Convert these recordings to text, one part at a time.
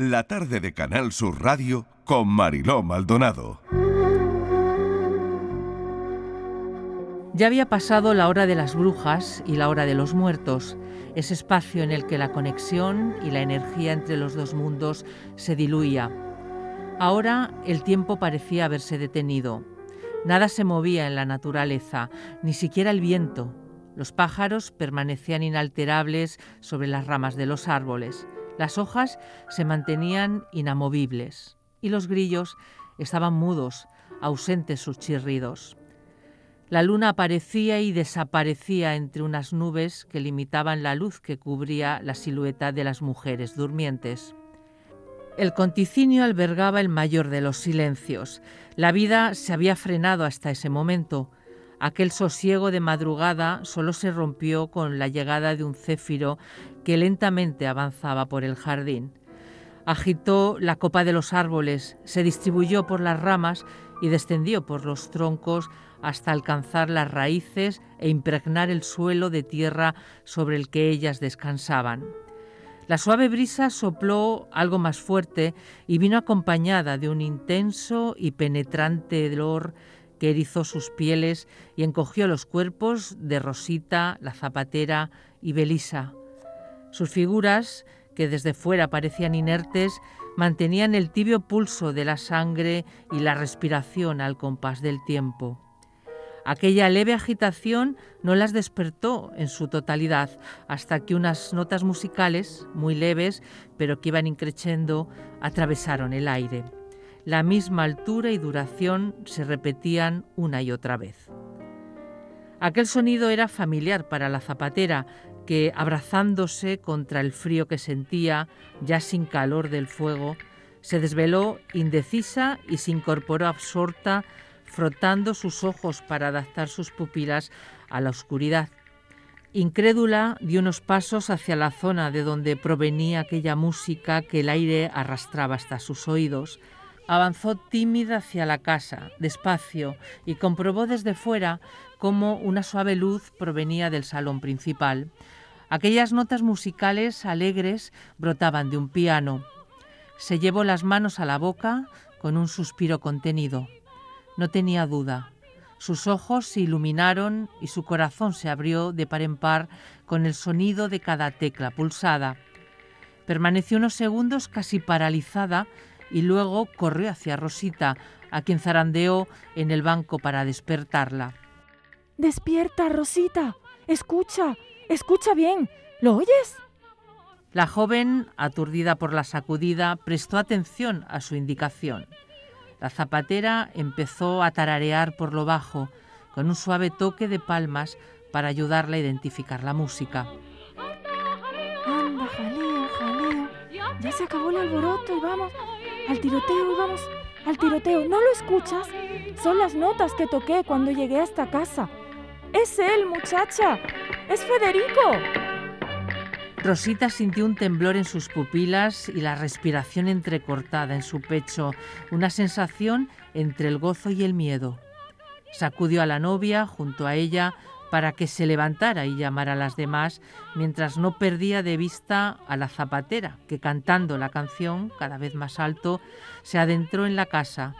la tarde de Canal Sur Radio con Mariló Maldonado. Ya había pasado la hora de las brujas y la hora de los muertos, ese espacio en el que la conexión y la energía entre los dos mundos se diluía. Ahora el tiempo parecía haberse detenido. Nada se movía en la naturaleza, ni siquiera el viento. Los pájaros permanecían inalterables sobre las ramas de los árboles. Las hojas se mantenían inamovibles y los grillos estaban mudos, ausentes sus chirridos. La luna aparecía y desaparecía entre unas nubes que limitaban la luz que cubría la silueta de las mujeres durmientes. El conticinio albergaba el mayor de los silencios. La vida se había frenado hasta ese momento. Aquel sosiego de madrugada solo se rompió con la llegada de un céfiro que lentamente avanzaba por el jardín. Agitó la copa de los árboles, se distribuyó por las ramas y descendió por los troncos hasta alcanzar las raíces e impregnar el suelo de tierra sobre el que ellas descansaban. La suave brisa sopló algo más fuerte y vino acompañada de un intenso y penetrante dolor que erizó sus pieles y encogió los cuerpos de Rosita, la zapatera y Belisa. Sus figuras, que desde fuera parecían inertes, mantenían el tibio pulso de la sangre y la respiración al compás del tiempo. Aquella leve agitación no las despertó en su totalidad hasta que unas notas musicales, muy leves, pero que iban increciendo, atravesaron el aire. La misma altura y duración se repetían una y otra vez. Aquel sonido era familiar para la zapatera, que, abrazándose contra el frío que sentía, ya sin calor del fuego, se desveló indecisa y se incorporó absorta frotando sus ojos para adaptar sus pupilas a la oscuridad. Incrédula dio unos pasos hacia la zona de donde provenía aquella música que el aire arrastraba hasta sus oídos. Avanzó tímida hacia la casa, despacio, y comprobó desde fuera cómo una suave luz provenía del salón principal. Aquellas notas musicales alegres brotaban de un piano. Se llevó las manos a la boca con un suspiro contenido. No tenía duda. Sus ojos se iluminaron y su corazón se abrió de par en par con el sonido de cada tecla pulsada. Permaneció unos segundos casi paralizada y luego corrió hacia Rosita, a quien zarandeó en el banco para despertarla. Despierta, Rosita. Escucha, escucha bien. ¿Lo oyes? La joven, aturdida por la sacudida, prestó atención a su indicación. La zapatera empezó a tararear por lo bajo, con un suave toque de palmas para ayudarla a identificar la música. Anda, jaleo, jaleo. Ya se acabó el alboroto y vamos al tiroteo y vamos al tiroteo. ¿No lo escuchas? Son las notas que toqué cuando llegué a esta casa. Es él, muchacha. Es Federico. Rosita sintió un temblor en sus pupilas y la respiración entrecortada en su pecho, una sensación entre el gozo y el miedo. Sacudió a la novia junto a ella para que se levantara y llamara a las demás, mientras no perdía de vista a la zapatera, que cantando la canción cada vez más alto, se adentró en la casa.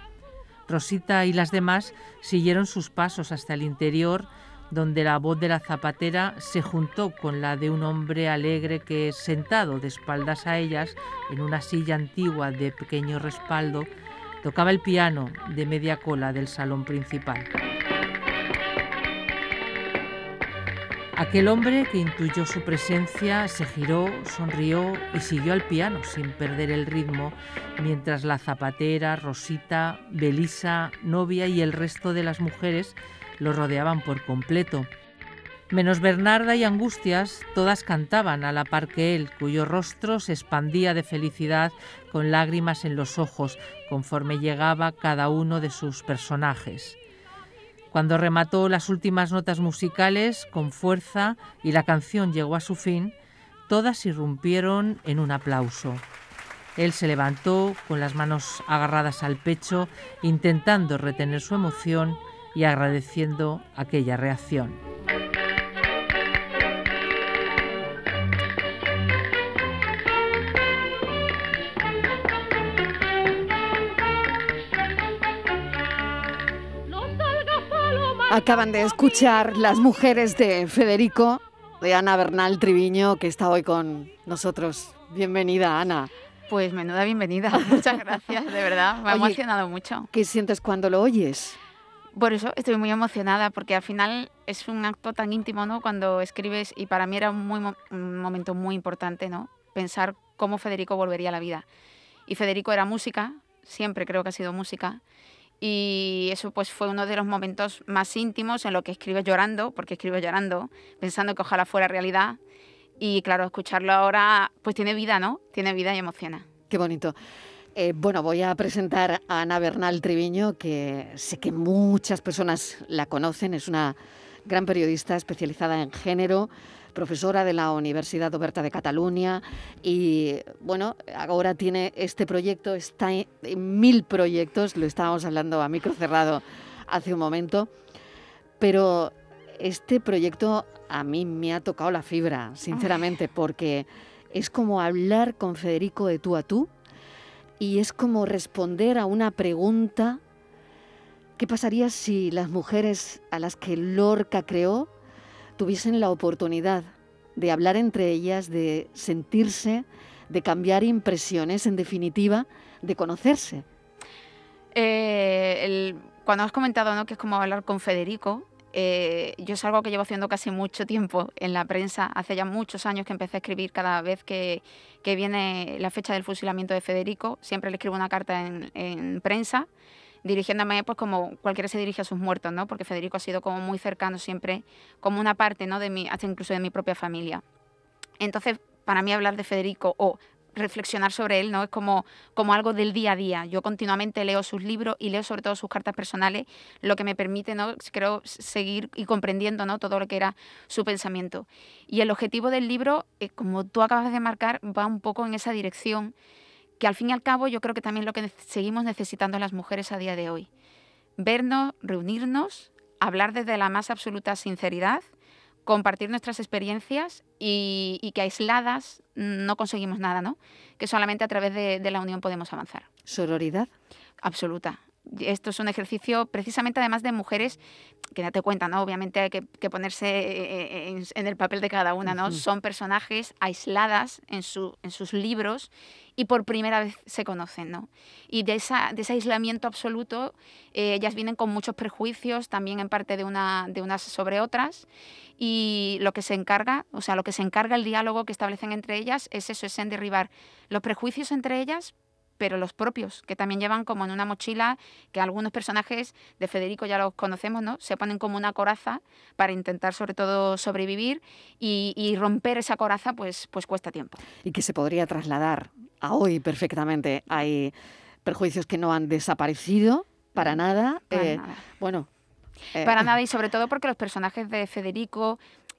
Rosita y las demás siguieron sus pasos hasta el interior, donde la voz de la zapatera se juntó con la de un hombre alegre que, sentado de espaldas a ellas, en una silla antigua de pequeño respaldo, tocaba el piano de media cola del salón principal. Aquel hombre que intuyó su presencia se giró, sonrió y siguió al piano sin perder el ritmo, mientras la zapatera, Rosita, Belisa, novia y el resto de las mujeres lo rodeaban por completo. Menos Bernarda y Angustias, todas cantaban a la par que él, cuyo rostro se expandía de felicidad con lágrimas en los ojos conforme llegaba cada uno de sus personajes. Cuando remató las últimas notas musicales con fuerza y la canción llegó a su fin, todas irrumpieron en un aplauso. Él se levantó con las manos agarradas al pecho, intentando retener su emoción y agradeciendo aquella reacción. Acaban de escuchar las mujeres de Federico, de Ana Bernal Triviño, que está hoy con nosotros. Bienvenida, Ana. Pues menuda bienvenida, muchas gracias, de verdad, me ha emocionado mucho. ¿Qué sientes cuando lo oyes? Por eso estoy muy emocionada, porque al final es un acto tan íntimo, ¿no? Cuando escribes, y para mí era un, momento muy importante, ¿no? Pensar cómo Federico volvería a la vida. Y Federico era música, siempre creo que ha sido música, y eso pues fue uno de los momentos más íntimos en lo que escribe llorando, porque escribe llorando, pensando que ojalá fuera realidad. Y claro, escucharlo ahora pues tiene vida, ¿no? Tiene vida y emociona. Qué bonito. Eh, bueno, voy a presentar a Ana Bernal Triviño, que sé que muchas personas la conocen, es una gran periodista especializada en género, profesora de la Universidad Oberta de Cataluña y bueno, ahora tiene este proyecto, está en mil proyectos, lo estábamos hablando a micro cerrado hace un momento, pero este proyecto a mí me ha tocado la fibra, sinceramente, porque es como hablar con Federico de tú a tú y es como responder a una pregunta. ¿Qué pasaría si las mujeres a las que Lorca creó tuviesen la oportunidad de hablar entre ellas, de sentirse, de cambiar impresiones, en definitiva, de conocerse? Eh, cuando has comentado ¿no? que es como hablar con Federico, eh, yo es algo que llevo haciendo casi mucho tiempo en la prensa. Hace ya muchos años que empecé a escribir cada vez que, que viene la fecha del fusilamiento de Federico. Siempre le escribo una carta en, en, prensa, dirigiéndome pues como cualquiera se dirige a sus muertos, ¿no? Porque Federico ha sido como muy cercano siempre, como una parte, ¿no? De mi, hasta incluso de mi propia familia. Entonces, para mí hablar de Federico o reflexionar sobre él, ¿no? Es como, como algo del día a día. Yo continuamente leo sus libros y leo sobre todo sus cartas personales, lo que me permite, ¿no? Creo, seguir y comprendiendo, ¿no? Todo lo que era su pensamiento. Y el objetivo del libro, eh, como tú acabas de marcar, va un poco en esa dirección, que al fin y al cabo yo creo que también lo que seguimos necesitando las mujeres a día de hoy. Vernos, reunirnos, hablar desde la más absoluta sinceridad, compartir nuestras experiencias y, que aisladas no conseguimos nada, ¿no? Que solamente a través de, de la unión podemos avanzar. ¿Sororidad? Absoluta esto es un ejercicio precisamente además de mujeres que date cuenta, ¿no? Obviamente hay que, ponerse eh, eh, en, el papel de cada una, ¿no? Son personajes aisladas en, su, en sus libros y por primera vez se conocen, ¿no? Y de, esa, de ese aislamiento absoluto, eh, ellas vienen con muchos prejuicios, también en parte de, una, de unas sobre otras, y lo que se encarga, o sea, lo que se encarga el diálogo que establecen entre ellas es eso, es en derribar los prejuicios entre ellas, pero los propios, que también llevan como en una mochila, que algunos personajes de Federico ya los conocemos, ¿no? Se ponen como una coraza para intentar sobre todo sobrevivir y, romper esa coraza pues, pues cuesta tiempo. Y que se podría trasladar a hoy perfectamente. Hay perjuicios que no han desaparecido para nada. Para eh, nada. Bueno, para eh, nada y sobre todo porque los personajes de Federico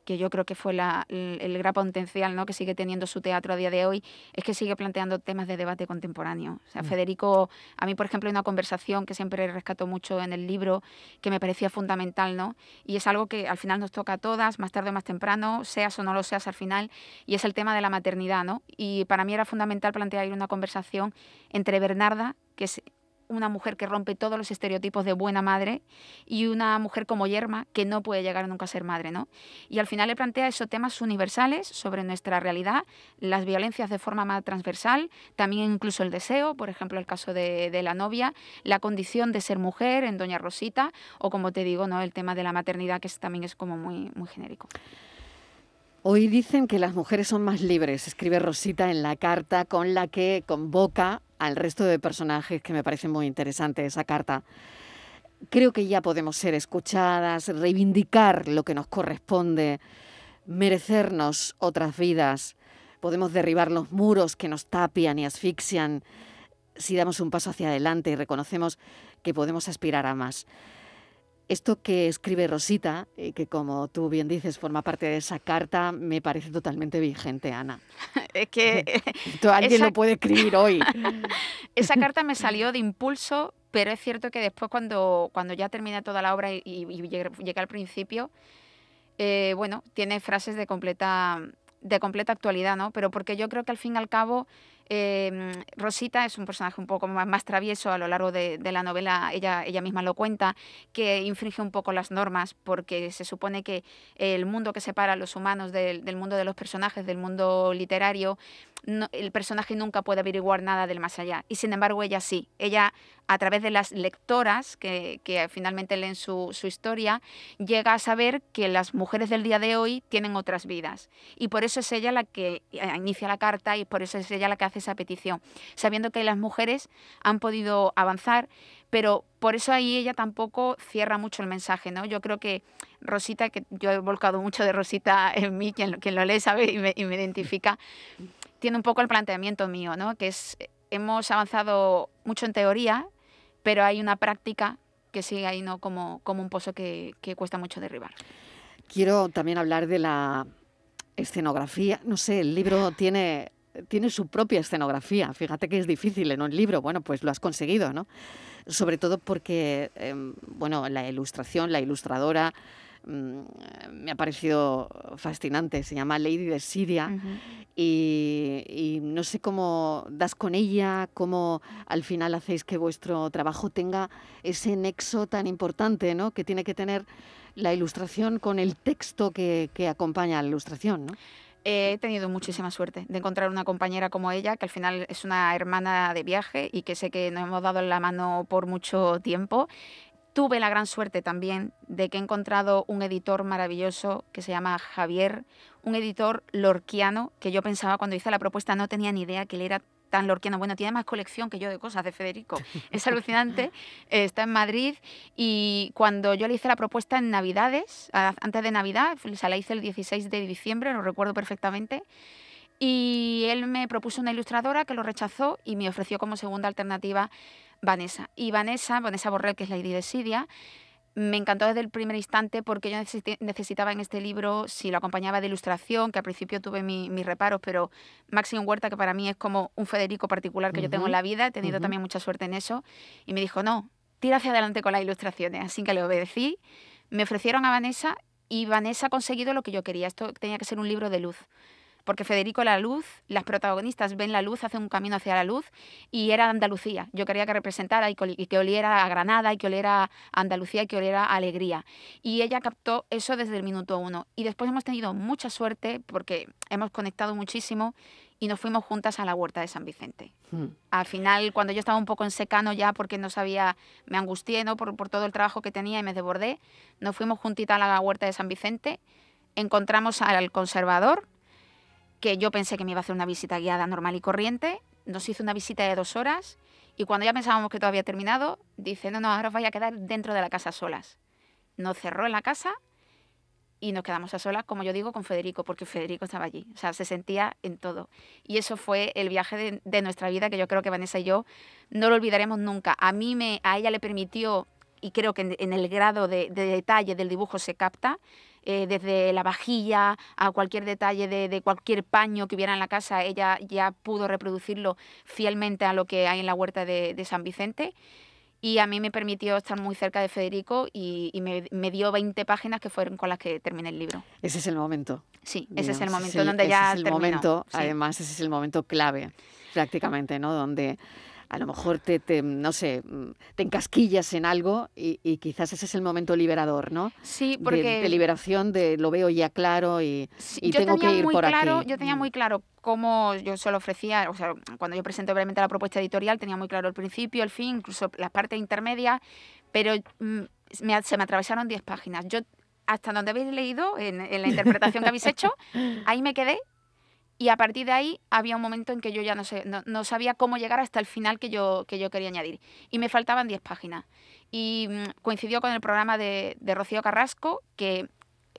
que yo creo que fue el, gran potencial ¿no? que sigue teniendo su teatro a día de hoy, es que sigue planteando temas de debate contemporáneo. O sea, mm. Federico, a mí, por ejemplo, hay una conversación que siempre rescato mucho en el libro que me parecía fundamental, ¿no? Y es algo que al final nos toca a todas, más tarde o más temprano, seas o no lo seas al final, y es el tema de la maternidad, ¿no? Y para mí era fundamental plantear una conversación entre Bernarda, que es una mujer que rompe todos los estereotipos de buena madre y una mujer como Yerma que no puede llegar nunca a ser madre, ¿no? Y al final le plantea esos temas universales sobre nuestra realidad, las violencias de forma más transversal, también incluso el deseo, por ejemplo el caso de, la novia, la condición de ser mujer en Doña Rosita o como te digo, ¿no? El tema de la maternidad que también es como muy, muy genérico. Hoy dicen que las mujeres son más libres, escribe Rosita en la carta con la que convoca al resto de personajes que me parece muy interesante esa carta. Creo que ya podemos ser escuchadas, reivindicar lo que nos corresponde, merecernos otras vidas. Podemos derribar los muros que nos tapian y asfixian si damos un paso hacia adelante y reconocemos que podemos aspirar a más. Esto que escribe Rosita, y que como tú bien dices forma parte de esa carta, me parece totalmente vigente, Ana. Es que... alguien lo puede escribir hoy. esa carta me salió de impulso, pero es cierto que después cuando, cuando ya terminé toda la obra y, llegué, al principio, eh, bueno, tiene frases de completa, de completa actualidad, ¿no? Pero porque yo creo que al fin y al cabo Em, Rosita es un personaje un poco más, más travieso a lo largo de, la novela, ella, ella misma lo cuenta, que infringe un poco las normas porque se supone que el mundo que separa a los humanos del, del mundo de los personajes, del mundo literario, el personaje nunca puede averiguar nada del más allá. Y sin embargo ella sí. Ella, a través de las lectoras que, finalmente leen su, historia, llega a saber que las mujeres del día de hoy tienen otras vidas. Y por eso es ella la que eh, inicia la carta y por eso es ella la que hace esa petición, sabiendo que las mujeres han podido avanzar pero por eso ahí ella tampoco cierra mucho el mensaje, ¿no? Yo creo que Rosita, que yo he volcado mucho de Rosita en mí, quien, quien lo lee sabe y me, y me identifica, tiene un poco el planteamiento mío, ¿no? que es, hemos avanzado mucho en teoría, pero hay una práctica que sigue ahí ¿no? como, como un pozo que, que cuesta mucho derribar. Quiero también hablar de la escenografía. No sé, el libro tiene, tiene su propia escenografía. Fíjate que es difícil en un libro. Bueno, pues lo has conseguido, ¿no? Sobre todo porque, em, bueno, la ilustración, la ilustradora Mm, me ha parecido fascinante. Se llama Lady de Siria y, no sé cómo das con ella, cómo al final hacéis que vuestro trabajo tenga ese nexo tan importante ¿no? que tiene que tener la ilustración con el texto que, acompaña a la ilustración. ¿no? He tenido muchísima suerte de encontrar una compañera como ella, que al final es una hermana de viaje y que sé que nos hemos dado la mano por mucho tiempo. Tuve la gran suerte también de que he encontrado un editor maravilloso que se llama Javier, un editor lorquiano que yo pensaba cuando hice la propuesta no tenía ni idea que él era tan lorquiano. Bueno, tiene más colección que yo de cosas de Federico. Es alucinante. Está en Madrid y cuando yo le hice la propuesta en Navidades, antes de Navidad, se la hice el 16 de diciembre, lo recuerdo perfectamente. Y él me propuso una ilustradora que lo rechazó y me ofreció como segunda alternativa Vanessa. Y Vanessa, Vanessa Borrell, que es la ID de Sidia, me encantó desde el primer instante porque yo necesitaba en este libro, si lo acompañaba de ilustración, que al principio tuve mis reparos, pero Máximo Huerta, que para mí es como un Federico particular que yo tengo en la vida, he tenido también mucha suerte en eso, y me dijo, no, tira hacia adelante con las ilustraciones. Así que le obedecí, me ofrecieron a Vanessa y Vanessa ha conseguido lo que yo quería. Esto tenía que ser un libro de luz porque Federico la luz, las protagonistas ven la luz, hacen un camino hacia la luz y era Andalucía. Yo quería que representara y que oliera a Granada y que oliera a Andalucía y que oliera a alegría. Y ella captó eso desde el minuto uno. Y después hemos tenido mucha suerte porque hemos conectado muchísimo y nos fuimos juntas a la huerta de San Vicente. Hmm. Al final, cuando yo estaba un poco en secano ya porque no sabía, me angustié ¿no? por, por todo el trabajo que tenía y me desbordé, nos fuimos juntitas a la huerta de San Vicente, encontramos al conservador, que yo pensé que me iba a hacer una visita guiada normal y corriente. Nos hizo una visita de dos horas y cuando ya pensábamos que todo había terminado, dice, no, no, ahora os vais a quedar dentro de la casa solas. Nos cerró en la casa y nos quedamos a solas, como yo digo, con Federico, porque Federico estaba allí, o sea, se sentía en todo. Y eso fue el viaje de, nuestra vida que yo creo que Vanessa y yo no lo olvidaremos nunca. A mí, me, a ella le permitió, y creo que en, el grado de, de, detalle del dibujo se capta, eh, desde la vajilla a cualquier detalle de, cualquier paño que hubiera en la casa, ella ya pudo reproducirlo fielmente a lo que hay en la huerta de, San Vicente. Y a mí me permitió estar muy cerca de Federico y, me, dio 20 páginas que fueron con las que terminé el libro. Ese es el momento. Sí, ese es el momento donde ya ese es el momento, además ese es el momento clave prácticamente, ¿no? Donde a lo mejor te, no sé, mm, te encasquillas en algo y, quizás ese es el momento liberador, ¿no? Sí, porque... De, liberación, de lo veo ya claro y, tengo que ir por claro, aquí. Yo tenía mm. muy claro cómo yo se lo ofrecía, o sea, cuando yo presenté brevemente la propuesta editorial tenía muy claro el principio, el fin, incluso las partes intermedias, pero mm, se me atravesaron 10 páginas. Yo, hasta donde habéis leído, en, en la interpretación que habéis hecho, ahí me quedé y a partir de ahí había un momento en que yo ya no, sé, no, sabía cómo llegar hasta el final que yo, que yo quería añadir. Y me faltaban 10 páginas. Y mm, coincidió con el programa de, de Rocío Carrasco, que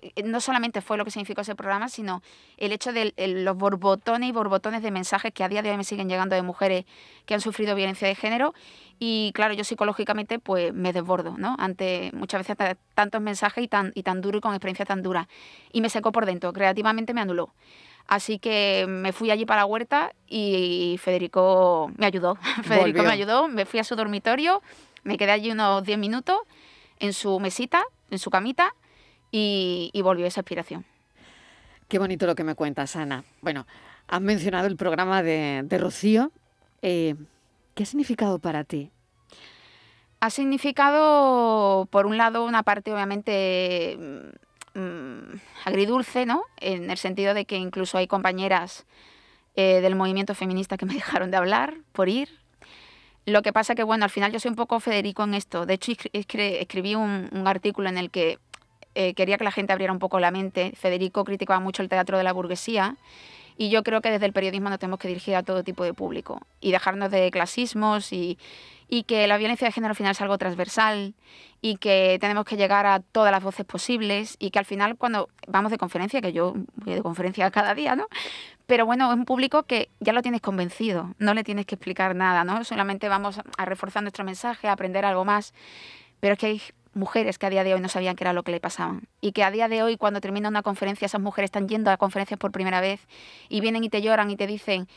eh, no solamente fue lo que significó ese programa, sino el hecho de los borbotones y borbotones de mensajes que a día de hoy me siguen llegando de mujeres que han sufrido violencia de género. Y claro, yo psicológicamente pues me desbordo, ¿no? Ante muchas veces tantos mensajes y tan, y tan duro y con experiencia tan dura. Y me secó por dentro, creativamente me anuló. Así que me fui allí para la huerta y Federico me ayudó. Federico me ayudó, me fui a su dormitorio, me quedé allí unos 10 minutos en su mesita, en su camita y, volvió esa inspiración. Qué bonito lo que me cuentas, Ana. Bueno, Han mencionado el programa de, Rocío. Eh, ¿Qué ha significado para ti? Ha significado, por un lado, una parte obviamente mm, agridulce, ¿no? En el sentido de que incluso hay compañeras eh, del movimiento feminista que me dejaron de hablar por ir. Lo que pasa que, bueno, al final yo soy un poco Federico en esto. De hecho, escribí un, artículo en el que eh, quería que la gente abriera un poco la mente. Federico criticaba mucho el teatro de la burguesía y yo creo que desde el periodismo nos tenemos que dirigir a todo tipo de público y dejarnos de clasismos y, y que la violencia de género al final es algo transversal y que tenemos que llegar a todas las voces posibles y que al final cuando vamos de conferencia, que yo voy de conferencia cada día, ¿no? Pero bueno, es un público que ya lo tienes convencido, no le tienes que explicar nada, ¿no? Solamente vamos a reforzar nuestro mensaje, a aprender algo más. Pero es que hay mujeres que a día de hoy no sabían qué era lo que le pasaban. Y que a día de hoy, cuando termina una conferencia, esas mujeres están yendo a conferencias por primera vez y vienen y te lloran y te dicen,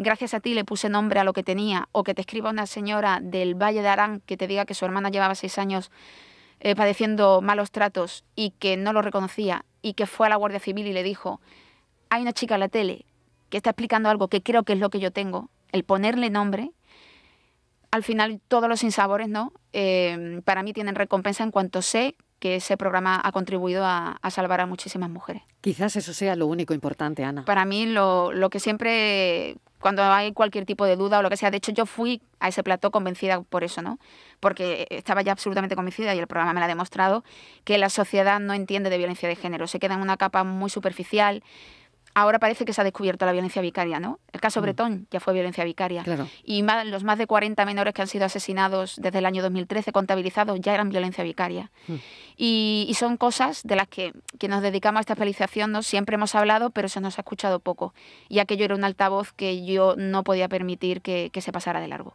gracias a ti le puse nombre a lo que tenía, o que te escriba una señora del Valle de Arán que te diga que su hermana llevaba seis años eh, padeciendo malos tratos y que no lo reconocía y que fue a la Guardia Civil y le dijo, hay una chica en la tele que está explicando algo que creo que es lo que yo tengo, el ponerle nombre al final todos los insabores, ¿no? Eh, para mí tienen recompensa en cuanto sé que ese programa ha contribuido a, salvar a muchísimas mujeres. Quizás eso sea lo único importante, Ana. Para mí lo, lo, que siempre, cuando hay cualquier tipo de duda o lo que sea, de hecho yo fui a ese plató convencida por eso, ¿no? Porque estaba ya absolutamente convencida y el programa me lo ha demostrado, que la sociedad no entiende de violencia de género, se queda en una capa muy superficial, ahora parece que se ha descubierto la violencia vicaria, ¿no? El caso mm. Bretón ya fue violencia vicaria. Y los más de 40 menores que han sido asesinados desde el año 2013 contabilizados ya eran violencia vicaria. Mm. Y, son cosas de las que, que nos dedicamos a esta especialización ¿no? siempre hemos hablado, pero se nos ha escuchado poco. Y aquello era un altavoz que yo no podía permitir que, que se pasara de largo.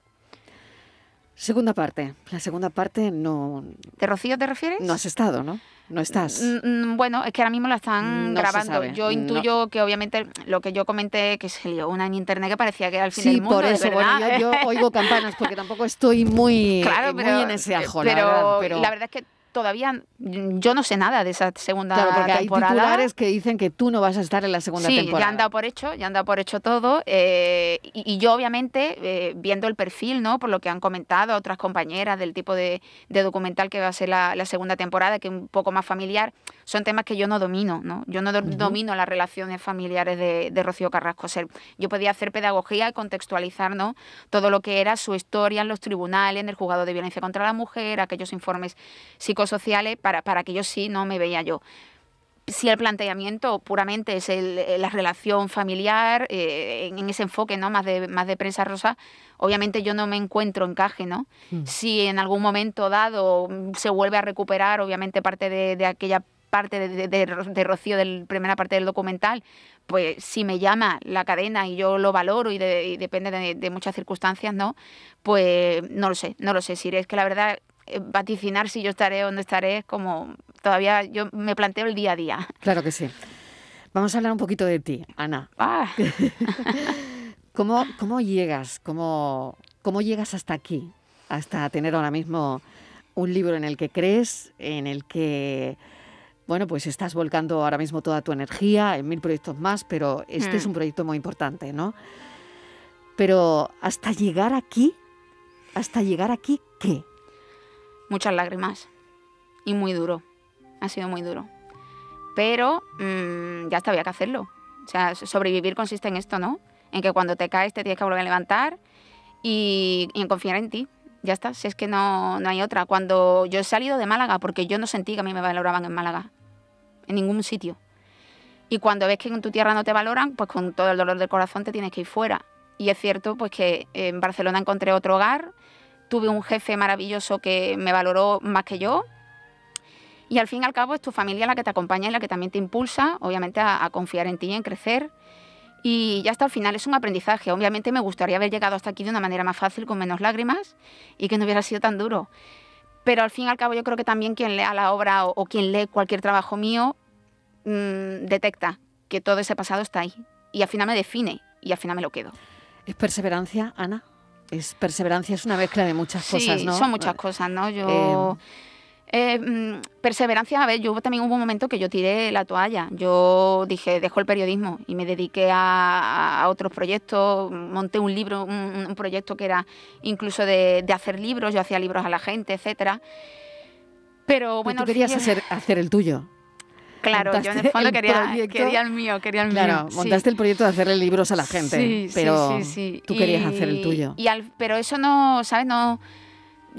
Segunda parte. La segunda parte no... ¿De Rocío te refieres? No has estado, ¿no? No estás. Mm, mm, bueno, es que ahora mismo la están grabando. Yo intuyo que obviamente lo que yo comenté, que se lió una en internet que parecía que era el fin del mundo. por eso, bueno, yo, oigo campanas porque tampoco estoy muy, muy en ese ajo, pero, la verdad. Pero la verdad es que todavía yo no sé nada de esa segunda claro, porque temporada. Hay titulares que dicen que tú no vas a estar en la segunda temporada. Sí, ya han dado por hecho, ya han dado por hecho todo. Eh, y, yo, obviamente, eh, viendo el perfil, ¿no? Por lo que han comentado otras compañeras del tipo de, documental que va a ser la, segunda temporada, que es un poco más familiar, son temas que yo no domino, ¿no? Yo no domino las relaciones familiares de, de Rocío Carrasco. yo podía hacer pedagogía y contextualizar, ¿no? Todo lo que era su historia en los tribunales, en el juzgado de violencia contra la mujer, aquellos informes psicosociales sociales para, para que yo sí no me veía yo si el planteamiento puramente es el, la relación familiar, eh, en, ese enfoque ¿no? más, de, más de prensa rosa, obviamente yo no me encuentro encaje. ¿no? Mm. Si en algún momento dado se vuelve a recuperar, obviamente, parte de, aquella parte de, de, Rocío, de la primera parte del documental, pues si me llama la cadena y yo lo valoro y, depende de, muchas circunstancias, ¿no? Pues no lo sé, no lo sé. Si es que la verdad eh, vaticinar si yo estaré o no estaré es como todavía yo me planteo el día a día. Claro que sí. Vamos a hablar un poquito de ti, Ana. Ah. ¿Cómo, ¿Cómo llegas? ¿Cómo, ¿Cómo llegas hasta aquí? Hasta tener ahora mismo un libro en el que crees, en el que, bueno, pues estás volcando ahora mismo toda tu energía en mil proyectos más, pero este es hmm. un proyecto muy importante, ¿no? Pero hasta llegar aquí, hasta llegar aquí, ¿qué? muchas lágrimas y muy duro. Ha sido muy duro. Pero mm, ya está, había que hacerlo. O sea, sobrevivir consiste en esto, ¿no? En que cuando te caes te tienes que volver a levantar y, en confiar en ti. Ya está, si es que no, no hay otra. Cuando yo he salido de Málaga, porque yo no sentí que a mí me valoraban en Málaga, en ningún sitio. Y cuando ves que en tu tierra no te valoran, pues con todo el dolor del corazón te tienes que ir fuera. Y es cierto pues que en Barcelona encontré otro hogar, tuve un jefe maravilloso que me valoró más que yo. Y al fin y al cabo es tu familia la que te acompaña y la que también te impulsa, obviamente, a, confiar en ti en crecer. Y ya hasta el final es un aprendizaje. Obviamente me gustaría haber llegado hasta aquí de una manera más fácil, con menos lágrimas y que no hubiera sido tan duro. Pero al fin y al cabo yo creo que también quien lea la obra o, quien lee cualquier trabajo mío mm, detecta que todo ese pasado está ahí. Y al final me define y al final me lo quedo. ¿Es perseverancia, Ana? es perseverancia, es una mezcla de muchas cosas, ¿no? Son muchas cosas, ¿no? Yo. Eh, mm, perseverancia, a ver, yo también hubo un momento que yo tiré la toalla. Yo dije, dejo el periodismo y me dediqué a, otros proyectos. Monté un libro, un, proyecto que era incluso de, hacer libros. Yo hacía libros a la gente, etcétera. Pero bueno. tú querías hacer, hacer el tuyo. Claro, yo en el fondo quería, quería, el mío, quería el claro, montaste el proyecto de hacerle libros a la gente, sí, pero sí, tú querías hacer el tuyo. Y pero eso no, ¿sabes? No,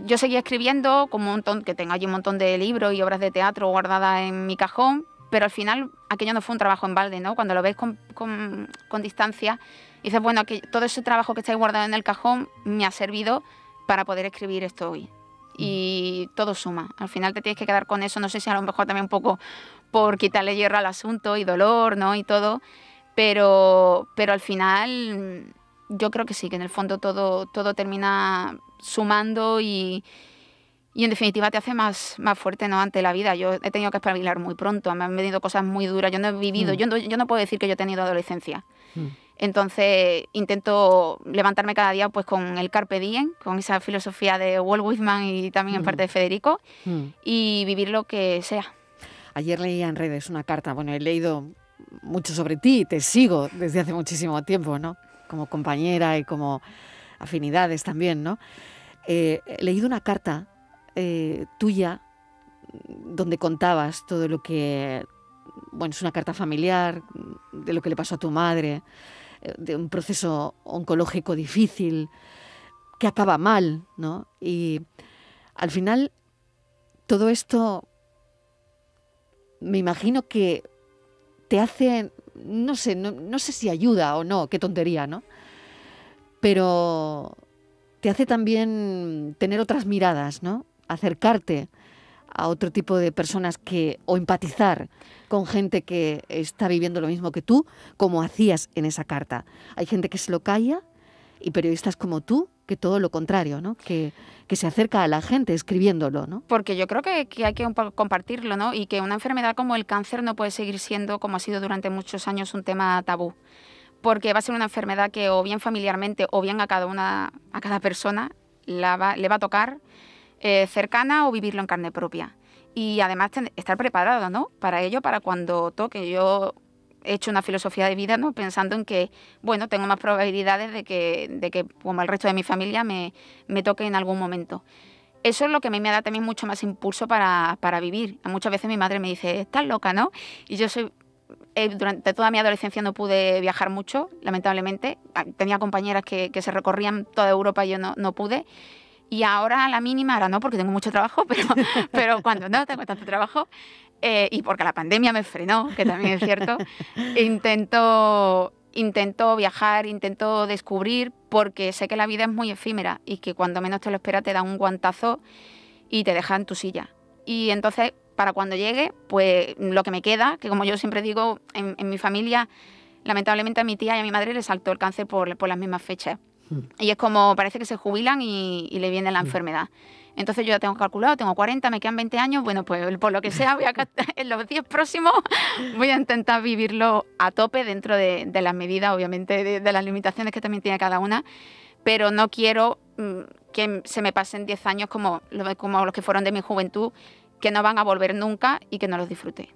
yo seguía escribiendo, con un montón, que tengo allí un montón de libros y obras de teatro guardadas en mi cajón, pero al final aquello no fue un trabajo en balde, ¿no? Cuando lo ves con, con, con distancia, dices, bueno, que todo ese trabajo que estáis guardado en el cajón me ha servido para poder escribir esto hoy. Y todo suma. Al final te tienes que quedar con eso. No sé si a lo mejor también un poco por quitarle hierro al asunto y dolor, ¿no? Y todo. Pero, pero al final yo creo que sí, que en el fondo todo, todo termina sumando y, y en definitiva te hace más, más fuerte ¿no? ante la vida. Yo he tenido que espabilar muy pronto, me han venido cosas muy duras, yo no he vivido, mm. yo, no, yo no puedo decir que yo he tenido adolescencia. Mm. Entonces intento levantarme cada día pues con el carpe diem, con esa filosofía de Walt Whitman y también en parte de Federico, mm. y vivir lo que sea. Ayer leía en redes una carta, bueno, he leído mucho sobre ti, te sigo desde hace muchísimo tiempo, ¿no? Como compañera y como afinidades también, ¿no? Eh, he leído una carta eh, tuya donde contabas todo lo que, bueno, es una carta familiar, de lo que le pasó a tu madre, eh, de un proceso oncológico difícil, que acaba mal, ¿no? Y al final todo esto me imagino que te hace, no sé, no, no sé si ayuda o no, qué tontería, ¿no? Pero te hace también tener otras miradas, ¿no? Acercarte a otro tipo de personas que o empatizar con gente que está viviendo lo mismo que tú, como hacías en esa carta. Hay gente que se lo calla y periodistas como tú que todo lo contrario, ¿no? Que, que se acerca a la gente escribiéndolo, ¿no? Porque yo creo que, que, hay que compartirlo, ¿no? Y que una enfermedad como el cáncer no puede seguir siendo, como ha sido durante muchos años, un tema tabú porque va a ser una enfermedad que o bien familiarmente o bien a cada una, a cada persona le va a tocar eh, cercana o vivirlo en carne propia. Y además estar preparado, ¿no? Para ello, para cuando toque. Yo he hecho una filosofía de vida, ¿no? Pensando en que, bueno, tengo más probabilidades de que, de que como el resto de mi familia, me, me toque en algún momento eso es lo que a mí me da también mucho más impulso para, para, vivir. Muchas veces mi madre me dice, estás loca, ¿no? Y yo soy eh, durante toda mi adolescencia no pude viajar mucho, lamentablemente. Ah, tenía compañeras que, se recorrían toda Europa y yo no, no pude. Y ahora a la mínima, ahora no porque tengo mucho trabajo, pero, pero cuando no tengo tanto trabajo eh, y porque la pandemia me frenó, que también es cierto, intento, intento viajar, intento descubrir porque sé que la vida es muy efímera y que cuando menos te lo esperas te da un guantazo y te deja en tu silla. Y entonces para cuando llegue, pues lo que me queda, que como yo siempre digo, en, mi familia, lamentablemente a mi tía y a mi madre le saltó el cáncer por, las mismas fechas. Hmm. Y es como, parece que se jubilan y, le viene la hmm. enfermedad. Entonces yo ya tengo calculado, tengo 40, me quedan 20 años, bueno, pues por lo que sea, voy a, en los 10 próximos voy a intentar vivirlo a tope dentro de, las medidas, obviamente, de, las limitaciones que también tiene cada una, pero no quiero mm, que se me pasen 10 años como, como los que fueron de mi juventud, que no van a volver nunca y que no los disfruté.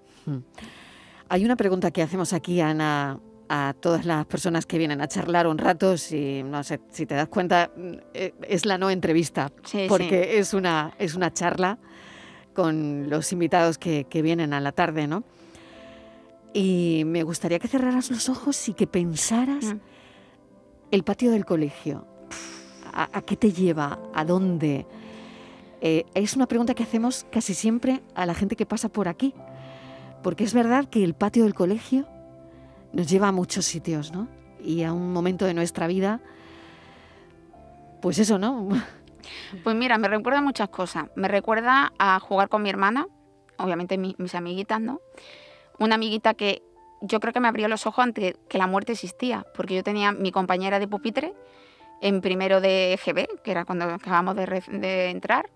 Hay una pregunta que hacemos aquí, Ana, a todas las personas que vienen a charlar un rato, si no sé, si te das cuenta, eh, es la no entrevista, porque es una es una charla con los invitados que, vienen a la tarde, ¿no? Y me gustaría que cerraras los ojos y que pensaras hmm. el patio del colegio. ¿A, qué te lleva? ¿A dónde? Eh, es una pregunta que hacemos casi siempre a la gente que pasa por aquí, porque es verdad que el patio del colegio nos lleva a muchos sitios, ¿no? Y a un momento de nuestra vida, pues eso, ¿no? Pues mira, me recuerda muchas cosas. Me recuerda a jugar con mi hermana, obviamente mis amiguitas, ¿no? Una amiguita que yo creo que me abrió los ojos ante que la muerte existía, porque yo tenía mi compañera de pupitre en primero de GB, que era cuando acabamos de entrar,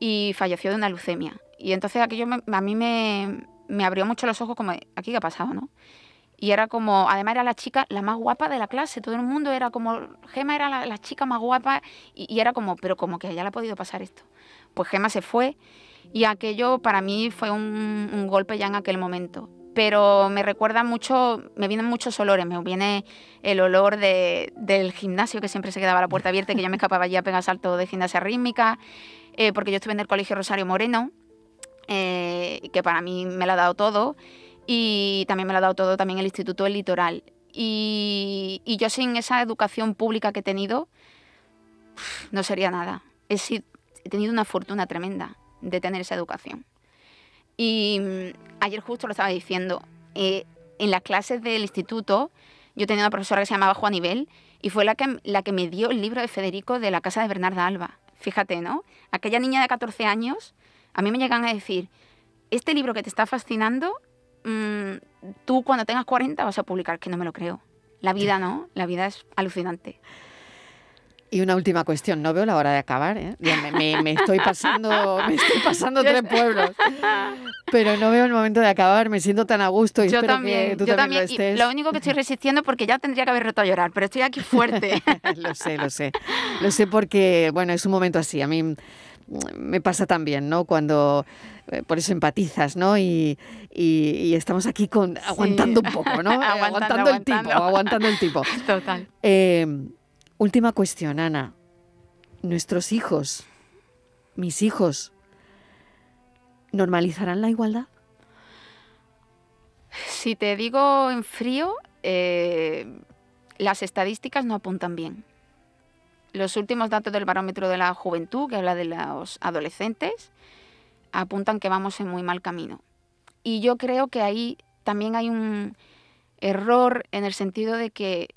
y falleció de una leucemia. Y entonces aquello a mí me, me, abrió mucho los ojos como, ¿aquí qué ha pasado? ¿no? Y era como, además era la chica la más guapa de la clase, todo el mundo era como, Gema era la, chica más guapa y, era como, pero como que a ella le ha podido pasar esto. Pues Gema se fue y aquello para mí fue un, golpe ya en aquel momento pero me recuerda mucho, me vienen muchos olores, me viene el olor de, del gimnasio que siempre se quedaba la puerta abierta que yo me escapaba allí a pegar salto de gimnasia rítmica, eh, porque yo estuve en el Colegio Rosario Moreno, eh, que para mí me lo ha dado todo, y también me lo ha dado todo también el Instituto del Litoral. Y, yo sin esa educación pública que he tenido, no sería nada. He, he tenido una fortuna tremenda de tener esa educación. Y mm, ayer justo lo estaba diciendo, eh, en las clases del instituto yo tenía una profesora que se llamaba Juanibel y fue la que, la que me dio el libro de Federico de la casa de Bernarda Alba. Fíjate, ¿no? Aquella niña de 14 años, a mí me llegan a decir, este libro que te está fascinando, mm, tú cuando tengas 40 vas a publicar, que no me lo creo. La vida no, la vida es alucinante. Y una última cuestión, no veo la hora de acabar, ¿eh? me, estoy pasando, me estoy pasando tres pueblos, pero no veo el momento de acabar, me siento tan a gusto y yo espero también, que tú también, lo estés. lo único que estoy resistiendo porque ya tendría que haber roto a llorar, pero estoy aquí fuerte. lo sé, lo sé, lo sé porque, bueno, es un momento así, a mí me pasa también, ¿no? Cuando por eso empatizas, ¿no? Y, y, estamos aquí con aguantando un poco, ¿no? aguantando, el tipo, aguantando el tipo. Total. Eh, Última cuestión, Ana. ¿Nuestros hijos, mis hijos, normalizarán la igualdad? Si te digo en frío, eh, las estadísticas no apuntan bien. Los últimos datos del barómetro de la juventud, que habla de los adolescentes, apuntan que vamos en muy mal camino. Y yo creo que ahí también hay un error en el sentido de que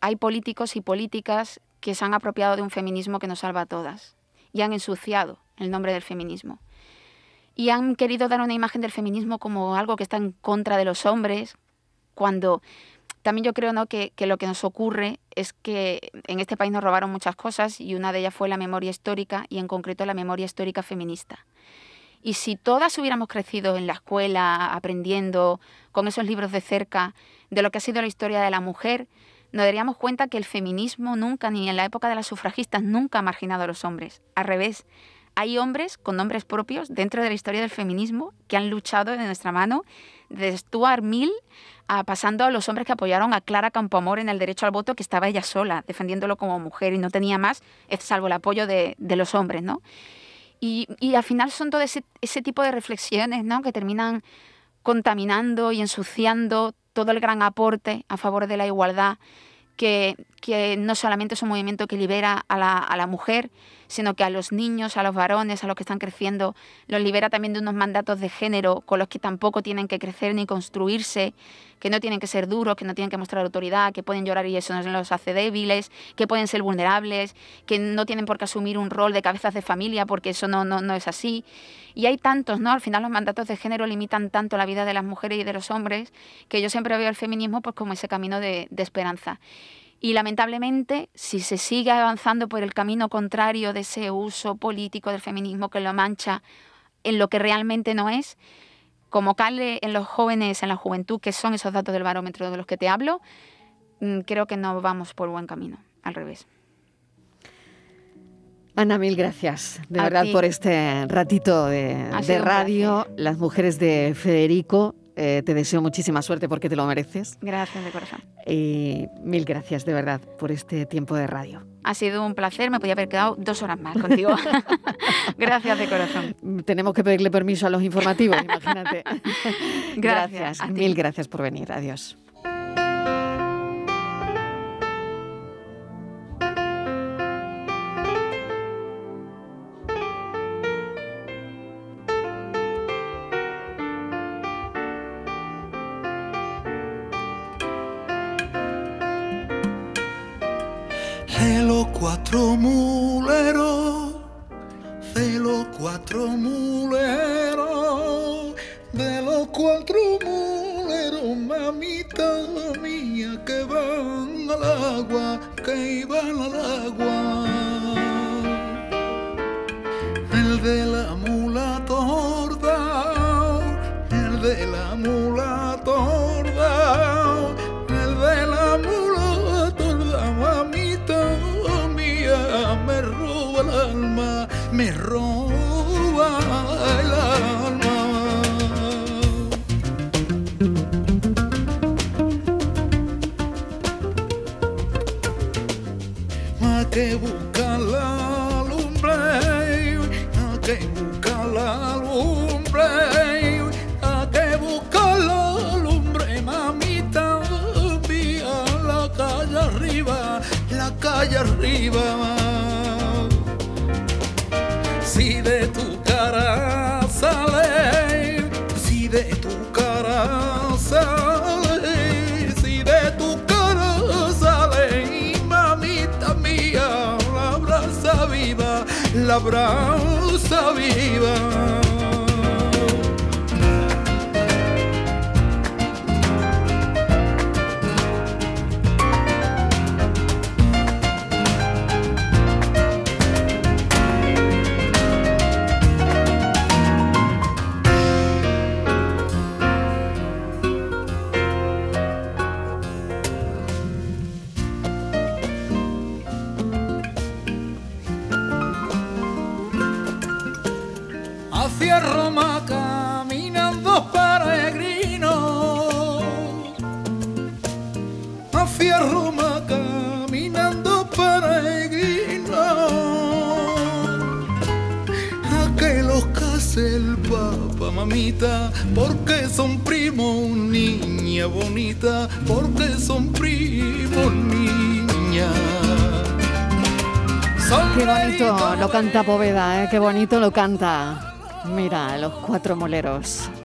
hay políticos y políticas que se han apropiado de un feminismo que nos salva a todas y han ensuciado el nombre del feminismo. Y han querido dar una imagen del feminismo como algo que está en contra de los hombres, cuando también yo creo ¿no? que, que lo que nos ocurre es que en este país nos robaron muchas cosas y una de ellas fue la memoria histórica y en concreto la memoria histórica feminista. Y si todas hubiéramos crecido en la escuela, aprendiendo con esos libros de cerca de lo que ha sido la historia de la mujer, nos daríamos cuenta que el feminismo nunca, ni en la época de las sufragistas, nunca ha marginado a los hombres. Al revés, hay hombres con nombres propios dentro de la historia del feminismo que han luchado de nuestra mano, desde Stuart Mill a, pasando a los hombres que apoyaron a Clara Campoamor en el derecho al voto, que estaba ella sola, defendiéndolo como mujer y no tenía más, salvo el apoyo de, los hombres, ¿no? Y, al final son todo ese, ese tipo de reflexiones, ¿no? Que terminan contaminando y ensuciando todo el gran aporte a favor de la igualdad, que, que no solamente es un movimiento que libera a la, a la mujer, sino que a los niños, a los varones, a los que están creciendo, los libera también de unos mandatos de género con los que tampoco tienen que crecer ni construirse, que no tienen que ser duros, que no tienen que mostrar autoridad, que pueden llorar y eso no los hace débiles, que pueden ser vulnerables, que no tienen por qué asumir un rol de cabezas de familia porque eso no, no, no es así. Y hay tantos, ¿no? Al final los mandatos de género limitan tanto la vida de las mujeres y de los hombres que yo siempre veo el feminismo pues como ese camino de, de esperanza. Y lamentablemente, si se sigue avanzando por el camino contrario de ese uso político del feminismo que lo mancha en lo que realmente no es, como cale en los jóvenes, en la juventud, que son esos datos del barómetro de los que te hablo, mm, creo que no vamos por buen camino, al revés. Ana, mil gracias, de verdad, por este ratito de, de radio. Las mujeres de Federico, eh, te deseo muchísima suerte porque te lo mereces. Gracias de corazón. Y mil gracias de verdad por este tiempo de radio. Ha sido un placer, me podía haber quedado dos horas más contigo. gracias de corazón. Tenemos que pedirle permiso a los informativos, imagínate. gracias, mil gracias por venir. Adiós. marrón. la brasa viva. canta Poveda, ¿eh? qué bonito lo canta. Mira, los cuatro moleros.